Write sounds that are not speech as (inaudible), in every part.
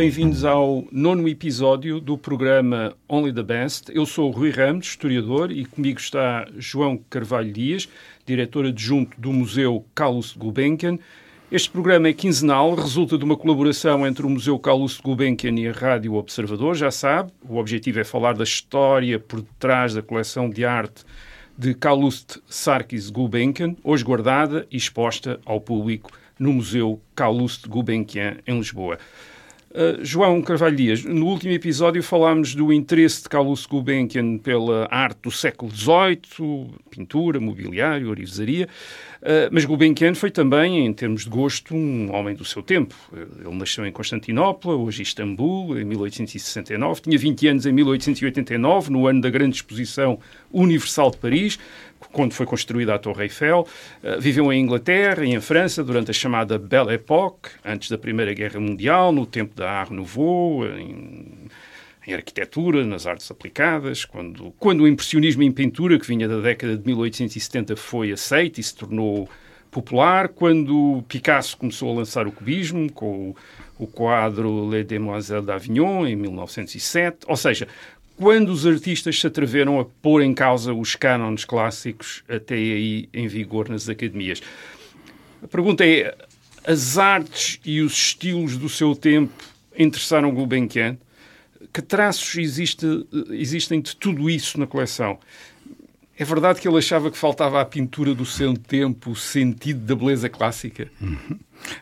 bem-vindos ao nono episódio do programa Only the Best. Eu sou Rui Ramos, historiador, e comigo está João Carvalho Dias, diretor adjunto do Museu Carlos Gulbenkian. Este programa é quinzenal, resulta de uma colaboração entre o Museu Carlos Gulbenkian e a Rádio Observador, já sabe. O objetivo é falar da história por detrás da coleção de arte de Calouste Sarkis Gulbenkian, hoje guardada e exposta ao público no Museu Calouste Gulbenkian, em Lisboa. Uh, João Carvalho Dias, no último episódio falámos do interesse de Carlos Gulbenkian pela arte do século XVIII, pintura, mobiliário, orivesaria, uh, mas Gulbenkian foi também, em termos de gosto, um homem do seu tempo. Ele nasceu em Constantinopla, hoje Istambul, em 1869, tinha 20 anos em 1889, no ano da grande exposição universal de Paris, quando foi construída a Torre Eiffel. Uh, viveu em Inglaterra e em França durante a chamada Belle Époque, antes da Primeira Guerra Mundial, no tempo da Art Nouveau, em, em arquitetura, nas artes aplicadas, quando, quando o impressionismo em pintura, que vinha da década de 1870, foi aceito e se tornou popular, quando Picasso começou a lançar o cubismo com o, o quadro Les Demoiselles d'Avignon, em 1907, ou seja, quando os artistas se atreveram a pôr em causa os cânones clássicos até aí em vigor nas academias. A pergunta é: as artes e os estilos do seu tempo interessaram Gulbenkian? Que traços existe, existem de tudo isso na coleção? É verdade que ele achava que faltava à pintura do seu tempo o sentido da beleza clássica? Uhum.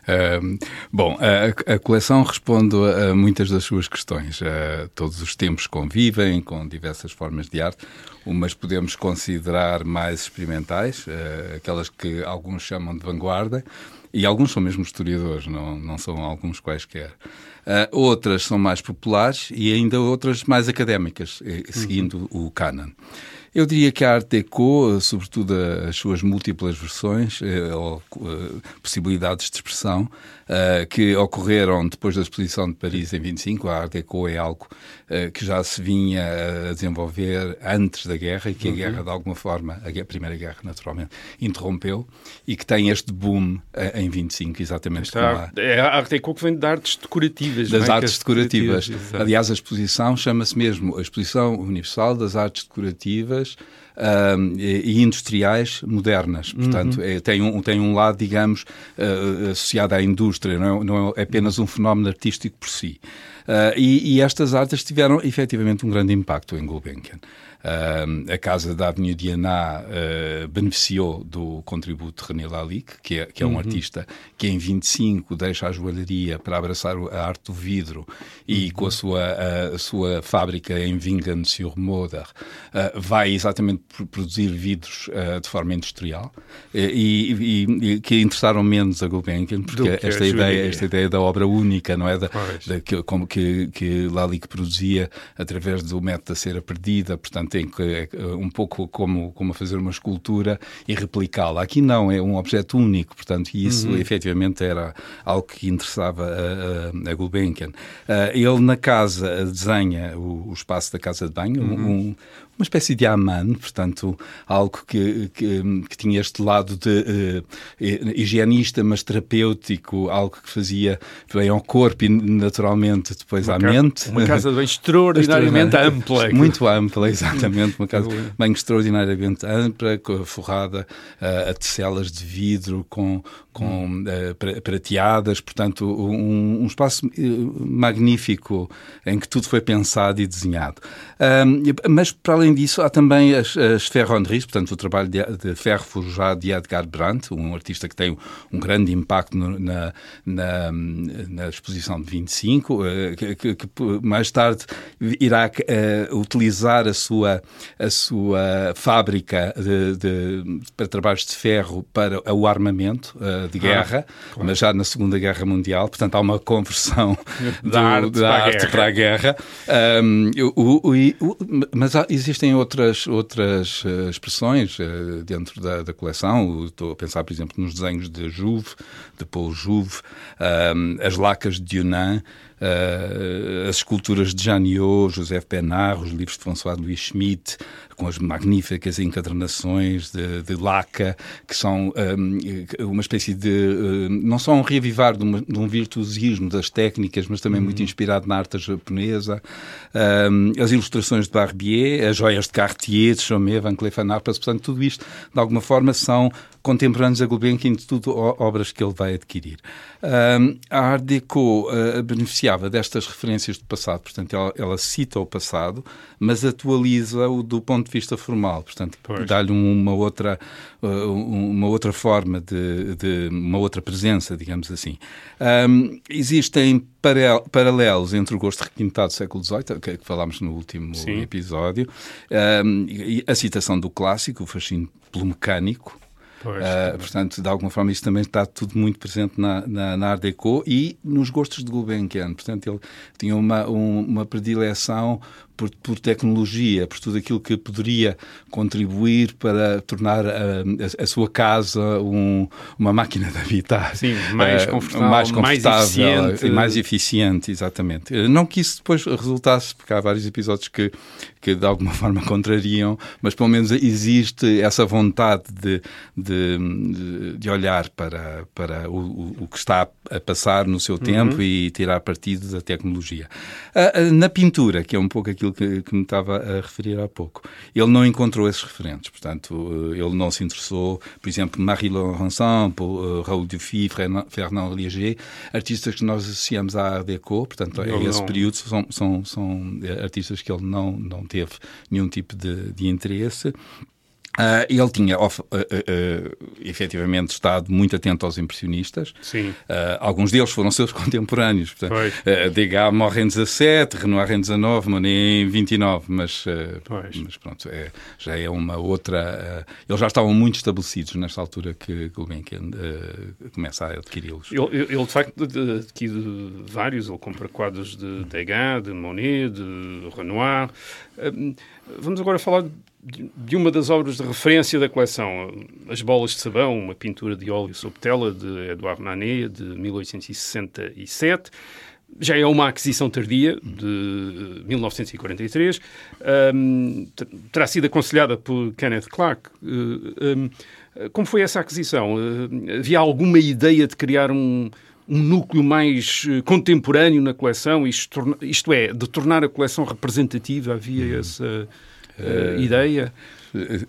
Uh, bom, a, a, coleção responde a, muitas das suas questões. Uh, todos os tempos convivem com diversas formas de arte. Umas podemos considerar mais experimentais, uh, aquelas que alguns chamam de vanguarda, e alguns são mesmo historiadores, não, não são alguns quaisquer. Uh, outras são mais populares e ainda outras mais académicas, eh, seguindo uhum. o canon. Eu diria que a Art Deco, sobretudo as suas múltiplas versões eh, ou eh, possibilidades de expressão, uh, que ocorreram depois da exposição de Paris em 25. A Art Deco é algo que já se vinha a desenvolver antes da guerra e que a uhum. guerra, de alguma forma, a, Primeira Guerra, naturalmente, interrompeu e que tem este boom em 25, exatamente. Está, é a Art Deco que vem de artes decorativas. Das é? artes decorativas. decorativas Aliás, a exposição chama-se mesmo a Exposição Universal das Artes Decorativas uh, e industriais modernas. Portanto, uhum. é, tem, um, tem um lado, digamos, uh, associado à indústria, não é, não é apenas um fenómeno artístico por si. Uh, e, e, estas artes tiveram efetivamente um grande impacto em Gulbenkian. A Casa da Avenida Diana uh, beneficiou do contributo de René Lalique, que é, que é um uhum. artista que em 25 deixa a joalharia para abraçar a arte do vidro e uhum. com a sua, a, a, sua fábrica em Vingan-sur-Moder uh, vai exatamente produzir vidros uh, de forma industrial e, e, e, que interessaram menos a Gulbenkian, porque esta ideia, esta ideia da obra única, não é? Da, da que, como que, que Lalique produzia através do método da cera perdida, portanto tem que, é, um pouco como, como fazer uma escultura e replicá-la. Aqui não, é um objeto único, portanto, e isso uhum. efetivamente era algo que interessava a, a, a Gulbenkian. Uh, ele na casa desenha o, o, espaço da casa de banho, uhum. um, uma espécie de Aman, portanto, algo que, que, que tinha este lado de uh, higienista, mas terapêutico, algo que fazia bem ao corpo e naturalmente depois uma à mente. Uma casa de banho extraordinariamente ampla. (laughs) Muito ampla, exatamente. Uma casa de banho extraordinariamente ampla, forrada uh, a tecelas de vidro, com, com uh, prateadas, portanto, um, um, espaço magnífico em que tudo foi pensado e desenhado. mas, para além Além disso, há também as, as ferronneries, portanto, o trabalho de, de, ferro forjado de Edgar Brandt, um artista que tem um grande impacto no, na, na, na, exposição de 25, eh, que, que, que mais tarde irá uh, utilizar a sua, a sua fábrica de, de, para trabalhos de ferro para o armamento uh, de ah, guerra, ah, claro. mas já na Segunda Guerra Mundial, portanto, há uma conversão (laughs) da, do, arte, da para arte, para a guerra. Um, o, o, o, mas há, existe existem outras, outras uh, expressões uh, dentro da, da, coleção. Estou a pensar, por exemplo, nos desenhos de Jouve, de Paul Jouve, um, as lacas de Yunnan, as esculturas de Janiot, José Penard, os livros de François Louis Schmitt, com as magníficas encadernações de, de Laca, que são um, uma espécie de. Uh, não só um reavivar de, uma, de, um virtuosismo das técnicas, mas também uhum. muito inspirado na arte japonesa. Um, as ilustrações de Barbier, as joias de Cartier, de Chaumet, Van Cleef Arpels, portanto, tudo isto, de alguma forma, são contemporâneos a Gulbenkian, de tudo obras que ele vai adquirir. Um, a Art Deco uh, beneficiava destas referências do passado, portanto, ela, ela cita o passado, mas atualiza-o do ponto de vista formal, portanto, dá-lhe uma outra, uh, uma outra forma de, de, uma outra presença, digamos assim. Um, existem paralelos entre o gosto requintado do século XVIII, que, que falámos no último Sim. episódio, um, e a citação do clássico, o fascínio pelo mecânico, Pois, uh, portanto, de alguma forma, isso também está tudo muito presente na, na, na Art Deco e nos gostos de Gulbenkian. Portanto, ele tinha uma, um, uma predileção por, por, tecnologia, por tudo aquilo que poderia contribuir para tornar a, a, a sua casa um, uma máquina de habitar. Sim, mais uh, confortável, mais, confortável, mais eficiente. Mais eficiente, exatamente. Não que isso depois resultasse, porque há vários episódios que, que de alguma (laughs) forma contrariam, mas pelo menos existe essa vontade de, de, de olhar para, para o, o, que está a passar no seu tempo uhum. e tirar partido da tecnologia. Uh, na pintura, que é um pouco aquilo que, que me estava a referir há pouco. Ele não encontrou esses referentes, portanto, eh, ele não se interessou, por exemplo, Marie Laurencin, uh, Raoul Dufy, Fernand Léger, artistas que nós associamos à Art Deco, portanto, a esse período são, são, são eh, artistas que ele não, não teve nenhum tipo de, de interesse. Uh, ele tinha uh, uh, efetivamente estado muito atento aos impressionistas. Sim. alguns deles foram seus (laughs) contemporâneos. Portanto, Degas morre em 17, Renoir em 19, Monet em 29, mas, mas pronto, é, já é uma outra. eles já estavam muito estabelecidos nesta altura que Gulbenkian começa a adquiri-los. Ele, ele, de facto, adquire vários, ele compra quadros de Degas, de Monet, de Renoir. Vamos agora falar de uma das obras de referência da coleção, As Bolas de Sabão, uma pintura de óleo sob tela de Edouard Manet, de 1867. Já é uma aquisição tardia, de 1943. Um, terá sido aconselhada por Kenneth Clark. Um, como foi essa aquisição? havia alguma ideia de criar um, um núcleo mais eh, contemporâneo na coleção, isto, isto é, de tornar a coleção representativa? Havia uhum. essa uh, ideia?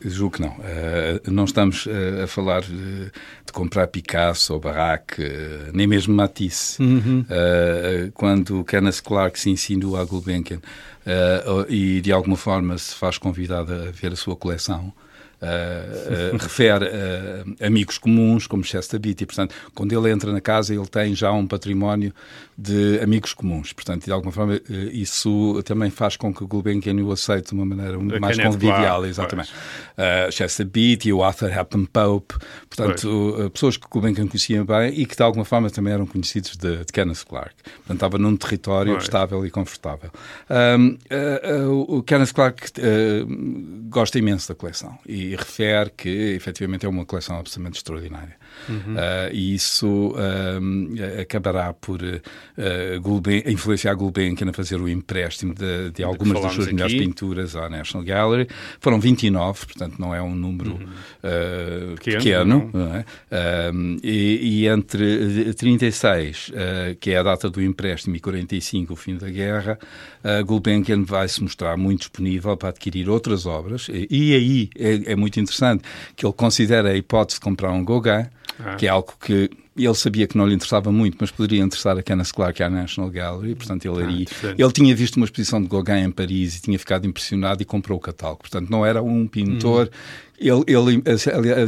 Julgo que não. Uh, não estamos uh, a falar de, de, comprar Picasso ou Barraque, uh, nem mesmo Matisse. Uhum. quando Kenneth Clark se insinua a Gulbenkian e de alguma forma se faz convidado a ver a sua coleção, Uh, uh, refere uh, amigos comuns, como Chester Beatty. Portanto, quando ele entra na casa, ele tem já um património de amigos comuns. Portanto, de alguma forma, isso também faz com que o Gulbenkian o aceite de uma maneira mais convivial. Claro, exatamente. Chester Beatty, o Arthur Happen Pope. Portanto, pessoas que o Gulbenkian conhecia bem e que, de alguma forma, também eram conhecidos de, de Kenneth Clark. Portanto, estava num território pois. estável e confortável. Um, o Kenneth Clark gosta imenso da coleção e refere que efetivamente é uma coleção absolutamente extraordinária. Uhum. Uh, e isso uh, acabará por uh, Gulben, influenciar Gulbenkian a fazer o empréstimo de, de algumas das suas aqui. melhores pinturas à National Gallery. Foram 29, portanto não é um número uhum. pequeno, pequeno não. É? E, e, entre 36, que é a data do empréstimo, e 45, o fim da guerra, Gulbenkian vai se mostrar muito disponível para adquirir outras obras. E, e aí é, é muito interessante que ele considera a hipótese de comprar um Gauguin ah. que é algo que ele sabia que não lhe interessava muito, mas poderia interessar a Kenneth Clark e à National Gallery, portanto ele, ah, ali, ele tinha visto uma exposição de Gauguin em Paris e tinha ficado impressionado e comprou o catálogo. Portanto, não era um pintor hum. Ele, ele,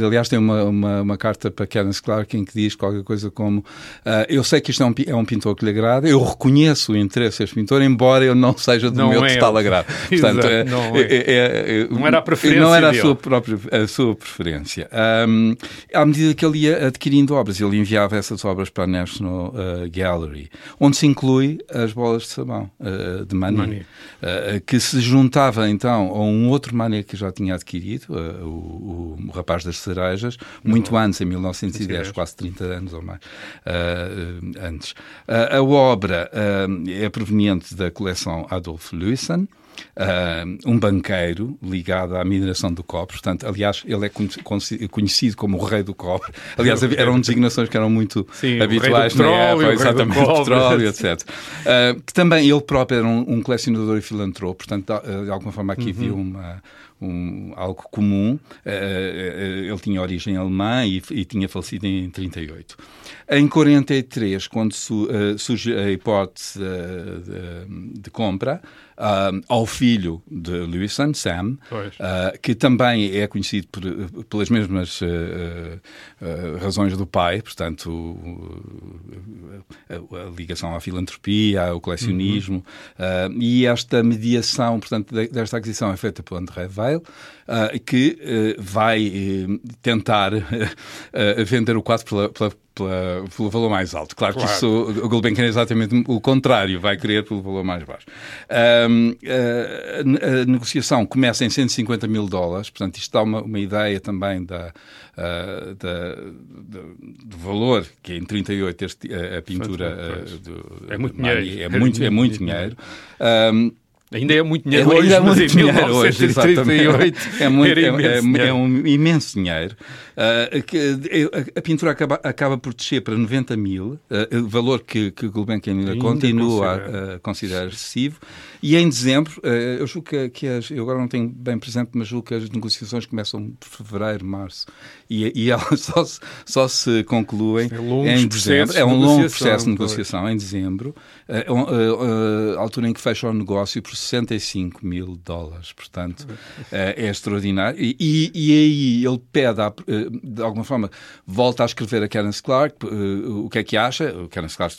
aliás, tem uma, uma, uma, carta para Kenneth Clark em que diz qualquer coisa como: uh, Eu sei que isto é um, é um, pintor que lhe agrada, eu reconheço o interesse deste pintor, embora eu não seja do não meu é total agrado. (laughs) Portanto, é, não, é. é, é, não, era a preferência. Não era a sua, própria, a sua preferência. Um, à medida que ele ia adquirindo obras. Ele enviava essas obras para a National uh, Gallery, onde se inclui as bolas de sabão uh, de Manet, que se juntava então a um outro Manet que já tinha adquirido, o, o, o, Rapaz das Cerejas, muito antes, em 1910, quase 30 anos ou mais antes. a obra é proveniente da coleção Adolf Lewison. Uh, um banqueiro ligado à mineração do cobre. Portanto, aliás, ele é conhecido como o rei do cobre. (laughs) Aliás, eram designações que eram muito (laughs) Sim, habituais na época, exatamente, do petróleo, (laughs) etc. Uh, que também ele próprio era um, um, colecionador e filantropo, portanto, de alguma forma aqui uhum. havia uma, um, algo comum. Uh, ele tinha origem alemã e, e, tinha falecido em 38. Em 43, quando su, uh, surge a hipótese de, de compra, uh, ao filho de Lewison, Sam, uh, que também é conhecido por, pelas mesmas uh, razões do pai, portanto, a, a, ligação à filantropia, ao colecionismo, uhum. e esta mediação, portanto, desta aquisição é feita pelo André Weil, que vai tentar (laughs) vender o quadro pela, pela pela, pelo valor mais alto. Claro, claro. que isso, o Gulbenkian é exatamente o contrário, vai querer pelo valor mais baixo. Um, a, a, negociação começa em 150 mil dólares, portanto, isto dá uma, uma ideia também da, uh, da, do valor, que é em 38 este, a, a pintura uh, do, é muito dinheiro. É muito, é muito (laughs) dinheiro. Um, Ainda é muito dinheiro é, hoje, é muito dinheiro hoje, é, muito, (laughs) é, é, é, um imenso dinheiro. Uh, a, a, pintura acaba, acaba por descer para 90 mil, uh, valor que, que Gulbenkian ainda, ainda continua considera. a, a considerar excessivo. E em dezembro, uh, eu julgo que, que as, eu agora não tenho bem presente, mas julgo que as negociações começam por fevereiro, março, e, e (laughs) elas só se, só se concluem é em dezembro. É um longo processo de negociação em dezembro, a altura em que fecha o negócio por 65 mil dólares. Portanto, é extraordinário. E, e, e aí ele pede, de alguma forma, volta a escrever a Karen Clark o que é que acha. O Karen Clark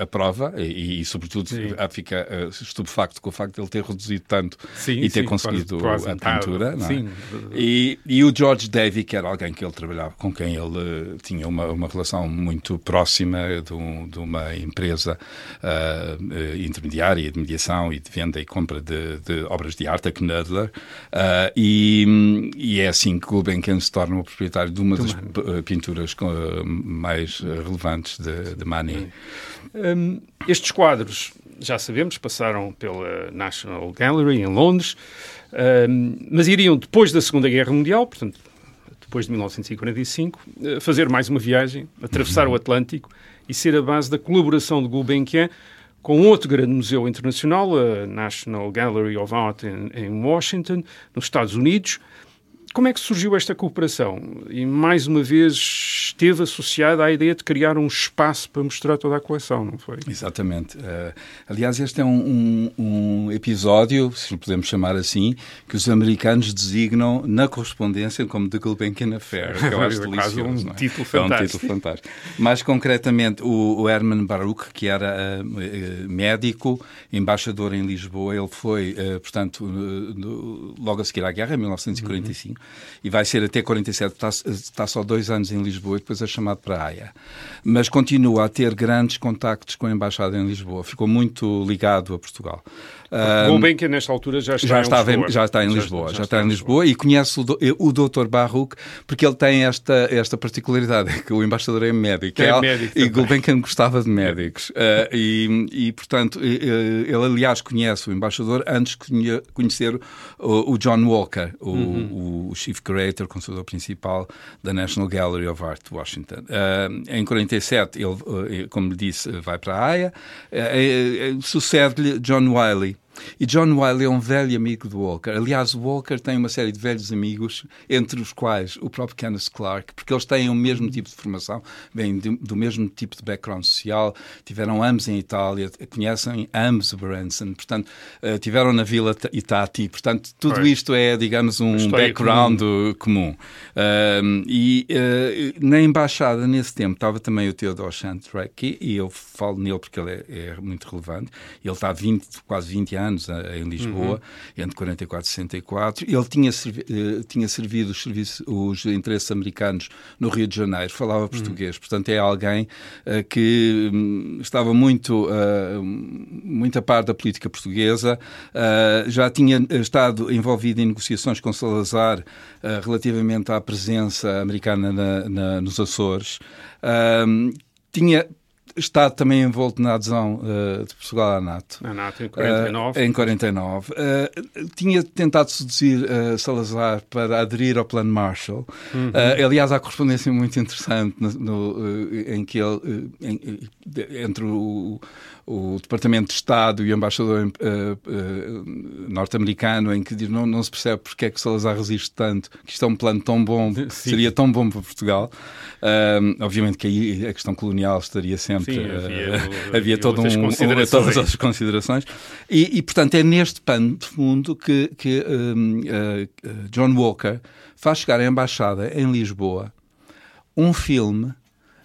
aprova e, e sobretudo, sim. fica estupefacto com o facto de ele ter reduzido tanto sim, e ter sim, conseguido quase, a pintura. É? E, e o George Davy, que era alguém que ele trabalhava, com quem ele tinha uma, uma relação muito próxima de, um, de uma empresa uh, intermediária de mediação e de venda e compra de, de obras de arte, a Knudler, uh, e, e, é assim que Gulbenkian se torna o proprietário de uma das uh, pinturas mais relevantes de, de Manet. Um, estes quadros, já sabemos, passaram pela National Gallery em Londres, mas iriam depois da Segunda Guerra Mundial, portanto, depois de 1945, fazer mais uma viagem, atravessar o Atlântico e ser a base da colaboração de Gulbenkian com outro grande museu internacional, a National Gallery of Art em Washington, nos Estados Unidos, como é que surgiu esta cooperação? E, mais uma vez, esteve associada à ideia de criar um espaço para mostrar toda a coleção, não foi? Exatamente. Uh, aliás, este é um, um, um, episódio, se podemos chamar assim, que os americanos designam na correspondência como The Gulbenkian Affair, que eu acho (laughs) delicioso. um é? título fantástico. É um título fantástico. Mais concretamente, o, o Herman Baruch, que era uh, médico, embaixador em Lisboa, ele foi, uh, portanto, logo a seguir à guerra, em 1945, e vai ser até 47, está, está só dois anos em Lisboa e depois é chamado para a Haia. Mas continua a ter grandes contactos com a Embaixada em Lisboa, ficou muito ligado a Portugal. Um, bem que nesta altura já está já em estava Lisboa. Em, já está em Lisboa, já, já, já está, está, em Lisboa, e conhece o, o Dr. Baruch porque ele tem esta, esta particularidade, (laughs) que o embaixador é médico. É, é médico e Gulbenkian gostava de médicos. Uh, e, e, portanto, ele aliás conhece o embaixador antes de conhecer o, o John Walker, o, uhum. O, Chief Curator, consultor principal da National Gallery of Art de Washington. Uh, em 47, ele, como lhe disse, vai para a Haia. Uh, Sucede-lhe John Wiley, e John Wiley é um velho amigo do Walker. Aliás, o Walker tem uma série de velhos amigos, entre os quais o próprio Kenneth Clark, porque eles têm o mesmo tipo de formação, vêm do mesmo tipo de background social, tiveram ambos em Itália, conhecem ambos o Branson, portanto, uh, tiveram na Vila Itati, portanto, tudo isto é, digamos, um background comum. comum. Uh, e uh, na embaixada, nesse tempo, estava também o Theodore Shantrek, e eu falo nele porque ele é, é muito relevante, ele está há 20, quase 20 anos anos em Lisboa, uhum. entre 44 e 64. Ele tinha, servi tinha servido os, serviços, os interesses americanos no Rio de Janeiro, falava português, uhum. portanto é alguém que um, estava muito, muito a par da política portuguesa, já tinha estado envolvido em negociações com Salazar relativamente à presença americana na, na, nos Açores. Um, tinha estado também envolto na adesão uh, de Portugal à NATO. Na NATO, em 49. Uh, em 49. Uh, tinha tentado seduzir Salazar para aderir ao Plano Marshall. Uhum. aliás, há correspondência muito interessante no, no, em que ele, em, entre o, o Departamento de Estado e o embaixador norte-americano, em que diz não, não se percebe porque é que Salazar resiste tanto, que isto é um plano tão bom, (laughs) Sim. seria tão bom para Portugal. Obviamente que aí a questão colonial estaria sempre. Sim, (laughs) havia, havia todo um, um, todas as considerações. E, e, portanto, é neste pano de fundo que, que John Walker faz chegar à embaixada em Lisboa um filme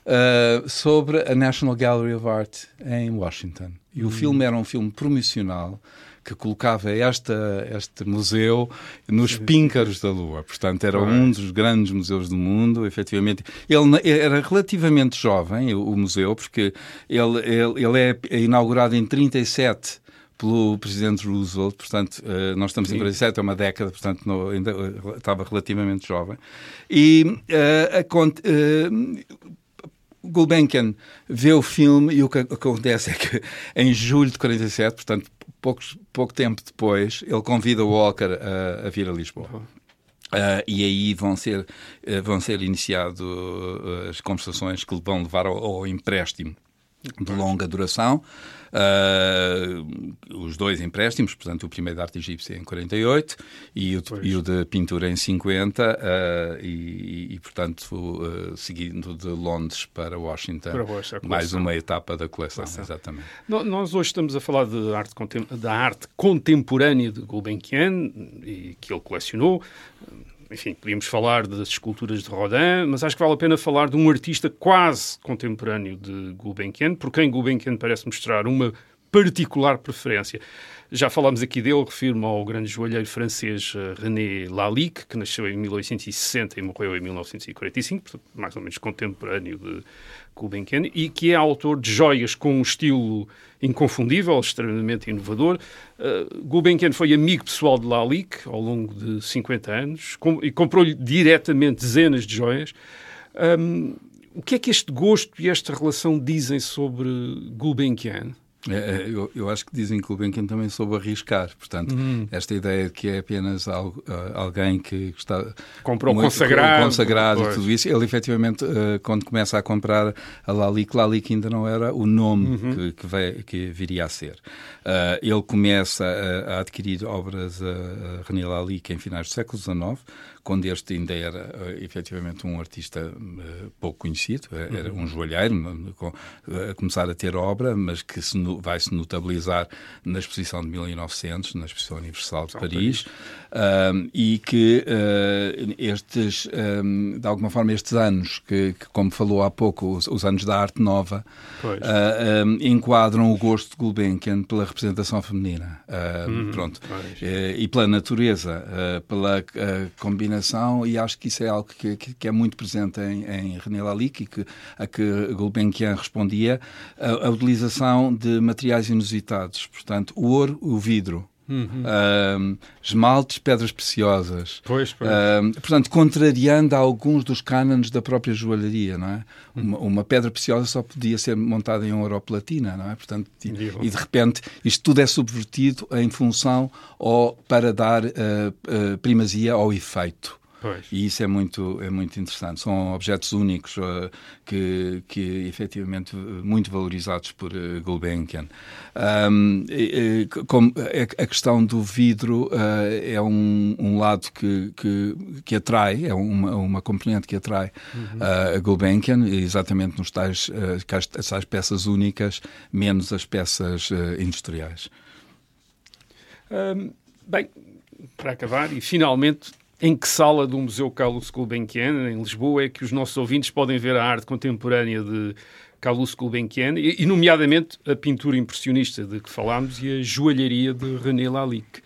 uh, sobre a National Gallery of Art em Washington. E o hum. filme era um filme promocional que colocava esta, este museu nos píncaros da Lua. Portanto, era um dos grandes museus do mundo, efetivamente. Ele era relativamente jovem, o, museu, porque ele, ele, ele é inaugurado em 37 pelo presidente Roosevelt, portanto, uh, nós estamos Sim. em 47, é uma década, portanto, no, ainda uh, estava relativamente jovem. E uh, a, Gulbenkian vê o filme e o que acontece é que em julho de 47, portanto, poucos, pouco tempo depois, ele convida o Walker a, a vir a Lisboa. Uh, e aí vão ser, uh, vão ser iniciadas uh, as conversações que vão levar ao, ao empréstimo de longa duração. Uh, os dois empréstimos, portanto, o primeiro de arte egípcia em 48 e o, e o de pintura em 50, uh, ah, e, e, portanto, uh, seguindo de Londres para Washington, para Washington mais uma etapa da coleção, coleção. exatamente. Nós hoje estamos a falar de arte, da arte contemporânea de Gulbenkian, e que ele colecionou enfim, podíamos falar das esculturas de Rodin, mas acho que vale a pena falar de um artista quase contemporâneo de Gulbenkian, por quem Gulbenkian parece mostrar uma particular preferência. Já falámos aqui dele, refiro-me ao grande joalheiro francês eh, René Lalique, que nasceu em 1860 e morreu em 1945, portanto, mais ou menos contemporâneo de Gulbenkian, e que é autor de joias com um estilo inconfundível, extremamente inovador. Uh, Gulbenkian foi amigo pessoal de Lalique ao longo de 50 anos com, e comprou-lhe diretamente dezenas de joias. Um, o que é que este gosto e esta relação dizem sobre Gulbenkian? É, é, eu, eu, acho que dizem que o Benkin também soube arriscar. Portanto, uhum. esta ideia de que é apenas algo, uh, alguém que está. Comprou muito, consagrado. Consagrado e tudo isso. Ele, efetivamente, uh, quando começa a comprar a Lalique, Lalique ainda não era o nome uhum. que, que, veio, que, viria a ser. Uh, ele começa a, a adquirir obras a, a René Lalique em finais do século XIX quando este ainda era uh, efetivamente um artista pouco conhecido, eh, era uhum. um joalheiro, a começar a ter obra, mas que se no, vai se notabilizar na exposição de 1900, na exposição universal de Paris, um, e que uh, estes, um, de alguma forma, estes anos, que, que como falou há pouco, os, os, anos da arte nova, um, enquadram o gosto de Gulbenkian pela representação feminina, uhum. pronto, e pela natureza, pela combinação e acho que isso é algo que, que, que é muito presente em, em René Lalique que, a que Gulbenkian respondia, a, a utilização de materiais inusitados, portanto, o ouro, o vidro, Uhum. Uh, esmaltes, pedras preciosas. Pois, pois. Uh, portanto, contrariando alguns dos cânones da própria joalharia, não é? Uhum. Uma, uma, pedra preciosa só podia ser montada em ouro platina, não é? Portanto, e, e, de repente isto tudo é subvertido em função ou para dar uh, primazia ao efeito. Pois. E isso é muito, é muito interessante. São objetos únicos uh, que, que efetivamente muito valorizados por uh, Gulbenkian. Um, e, como a, questão do vidro uh, é um, um lado que, que, que, atrai, é uma, uma componente que atrai uhum. a Gulbenkian, exatamente nos tais, uh, tais peças únicas, menos as peças industriais. Um, bem, para acabar, e finalmente em que sala do Museu Carlos Gulbenkian, em Lisboa, é que os nossos ouvintes podem ver a arte contemporânea de Carlos Gulbenkian, e, nomeadamente a pintura impressionista de que falámos e a joalharia de René Lalique.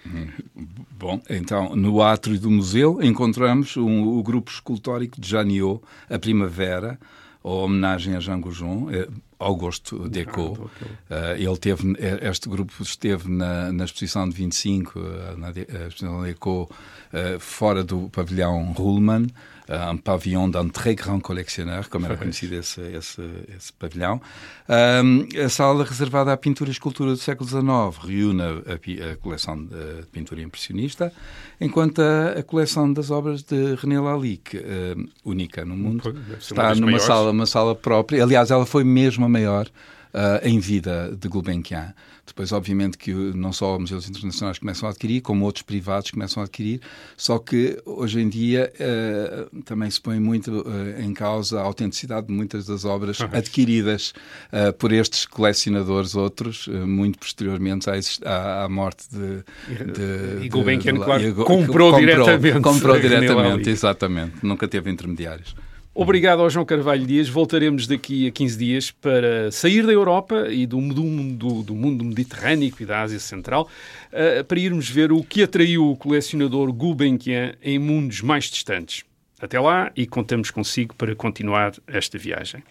Bom, então, no átrio do museu encontramos um, o grupo escultórico de Janiot, a Primavera, a homenagem a Jean Goujon, eh, Augusto Deco. Uh, ele teve, este grupo esteve na, na exposição de 25, na, na exposição Deco, uh, fora do pavilhão Ruhlmann, un pavillon d'un très grand collectionneur, como era conhecido esse, esse, esse pavilhão. Um, a sala reservada à pintura e escultura do século XIX reúne a, a coleção de pintura impressionista, enquanto a, a, coleção das obras de René Lalique, única no mundo, está numa sala, uma sala própria. Aliás, ela foi mesmo maior uh, em vida de Gulbenkian. Depois, obviamente, que não só museus internacionais começam a adquirir, como outros privados começam a adquirir, só que hoje em dia uh, também se põe muito uh, em causa a autenticidade de muitas das obras uhum. adquiridas uh, por estes colecionadores, outros, muito posteriormente à, à, à morte de. de e Gulbenkian, claro, comprou, comprou diretamente. Comprou (laughs) diretamente, exatamente. Nunca teve intermediários. Obrigado ao João Carvalho Dias. Voltaremos daqui a 15 dias para sair da Europa e do, do, do mundo mediterrâneo e da Ásia Central uh, para irmos ver o que atraiu o colecionador Gulbenkian em mundos mais distantes. Até lá e contamos consigo para continuar esta viagem.